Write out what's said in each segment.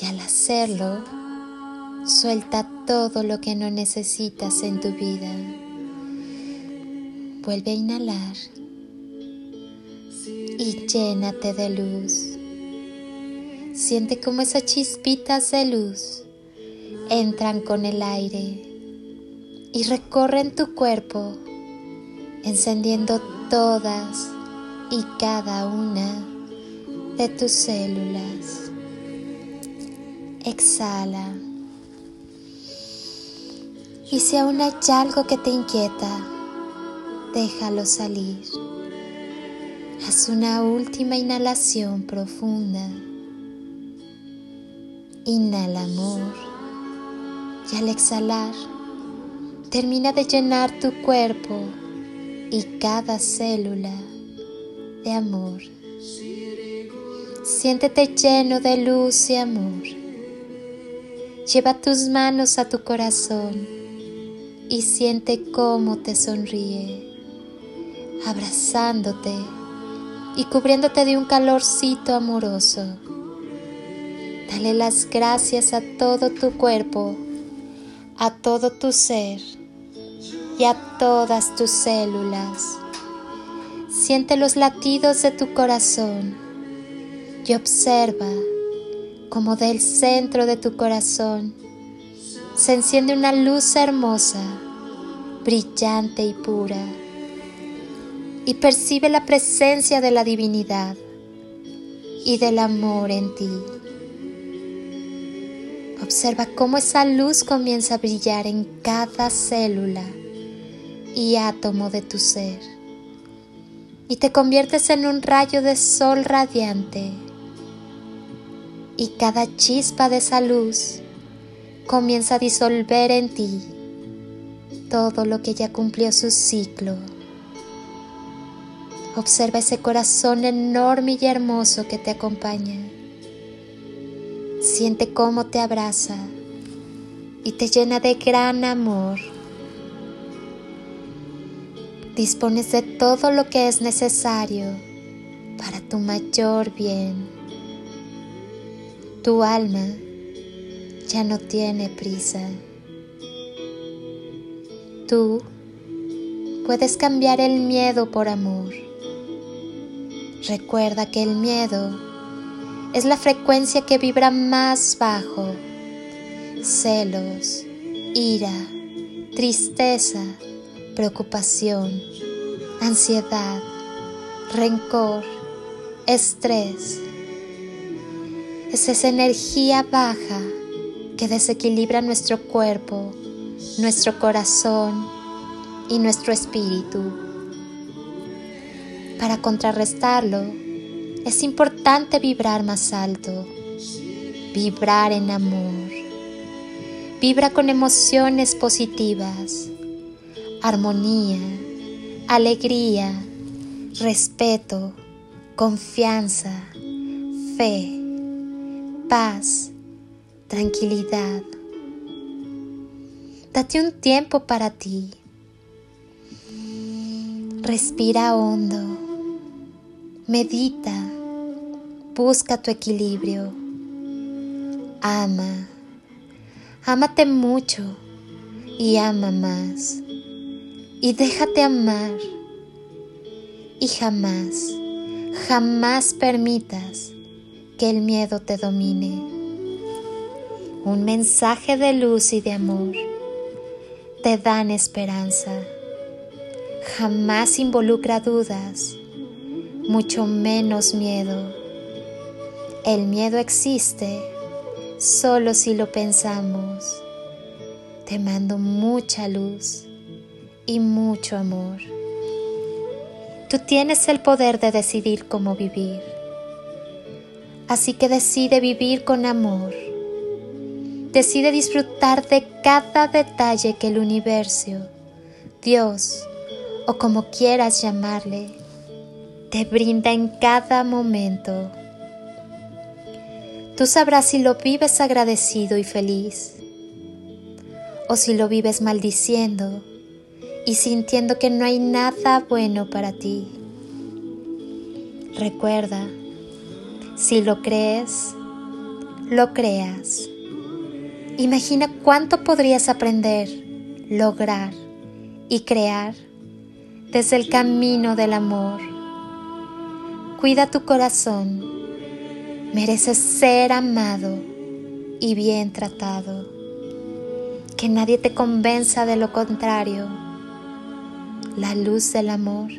y al hacerlo, suelta todo lo que no necesitas en tu vida. Vuelve a inhalar y llénate de luz. Siente como esas chispitas de luz entran con el aire y recorren tu cuerpo, encendiendo todas y cada una de tus células. Exhala. Y si aún hay algo que te inquieta, déjalo salir. Haz una última inhalación profunda. Inhala amor. Y al exhalar, termina de llenar tu cuerpo y cada célula de amor. Siéntete lleno de luz y amor. Lleva tus manos a tu corazón y siente cómo te sonríe, abrazándote y cubriéndote de un calorcito amoroso. Dale las gracias a todo tu cuerpo, a todo tu ser y a todas tus células. Siente los latidos de tu corazón y observa como del centro de tu corazón se enciende una luz hermosa, brillante y pura, y percibe la presencia de la divinidad y del amor en ti. Observa cómo esa luz comienza a brillar en cada célula y átomo de tu ser y te conviertes en un rayo de sol radiante y cada chispa de esa luz comienza a disolver en ti todo lo que ya cumplió su ciclo. Observa ese corazón enorme y hermoso que te acompaña. Siente cómo te abraza y te llena de gran amor. Dispones de todo lo que es necesario para tu mayor bien. Tu alma ya no tiene prisa. Tú puedes cambiar el miedo por amor. Recuerda que el miedo es la frecuencia que vibra más bajo. Celos, ira, tristeza, preocupación, ansiedad, rencor, estrés, es esa energía baja que desequilibra nuestro cuerpo, nuestro corazón y nuestro espíritu. Para contrarrestarlo, es importante vibrar más alto, vibrar en amor. Vibra con emociones positivas, armonía, alegría, respeto, confianza, fe paz, tranquilidad. Date un tiempo para ti. Respira hondo. Medita. Busca tu equilibrio. Ama. Ámate mucho y ama más. Y déjate amar. Y jamás, jamás permitas que el miedo te domine. Un mensaje de luz y de amor te dan esperanza. Jamás involucra dudas, mucho menos miedo. El miedo existe solo si lo pensamos. Te mando mucha luz y mucho amor. Tú tienes el poder de decidir cómo vivir. Así que decide vivir con amor. Decide disfrutar de cada detalle que el universo, Dios o como quieras llamarle, te brinda en cada momento. Tú sabrás si lo vives agradecido y feliz o si lo vives maldiciendo y sintiendo que no hay nada bueno para ti. Recuerda, si lo crees, lo creas. Imagina cuánto podrías aprender, lograr y crear desde el camino del amor. Cuida tu corazón. Mereces ser amado y bien tratado. Que nadie te convenza de lo contrario. La luz del amor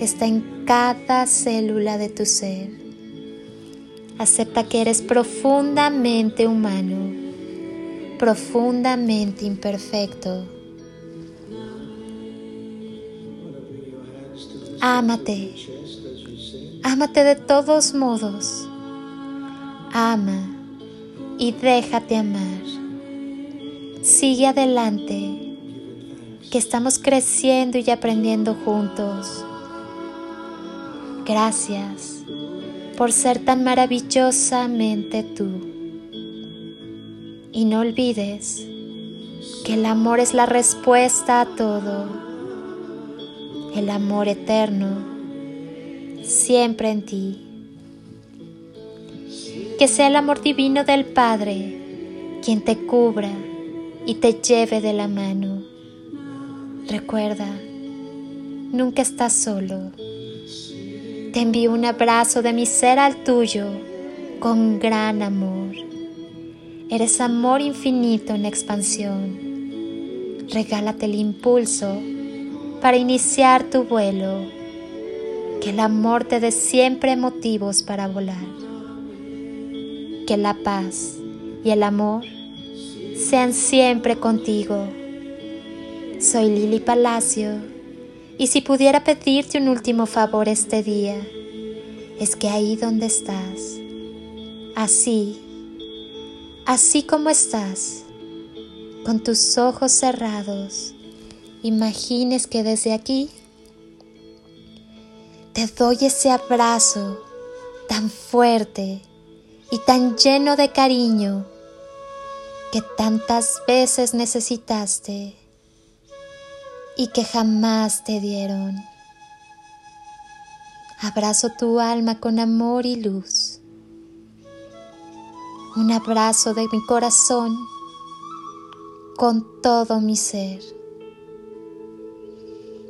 está en cada célula de tu ser. Acepta que eres profundamente humano profundamente imperfecto. Ámate, ámate de todos modos. Ama y déjate amar. Sigue adelante, que estamos creciendo y aprendiendo juntos. Gracias por ser tan maravillosamente tú. Y no olvides que el amor es la respuesta a todo. El amor eterno, siempre en ti. Que sea el amor divino del Padre quien te cubra y te lleve de la mano. Recuerda, nunca estás solo. Te envío un abrazo de mi ser al tuyo con gran amor. Eres amor infinito en expansión. Regálate el impulso para iniciar tu vuelo. Que el amor te dé siempre motivos para volar. Que la paz y el amor sean siempre contigo. Soy Lili Palacio y si pudiera pedirte un último favor este día, es que ahí donde estás, así así como estás, con tus ojos cerrados, imagines que desde aquí te doy ese abrazo tan fuerte y tan lleno de cariño que tantas veces necesitaste y que jamás te dieron. Abrazo tu alma con amor y luz un abrazo de mi corazón con todo mi ser.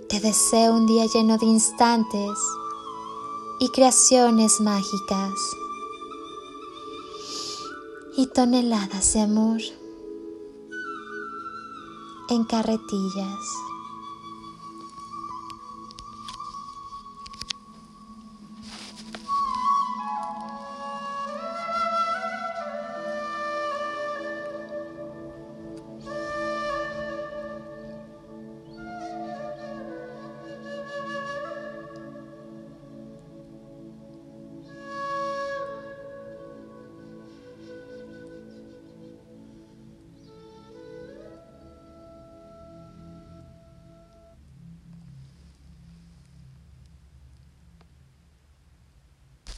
Te deseo un día lleno de instantes y creaciones mágicas y toneladas de amor en carretillas.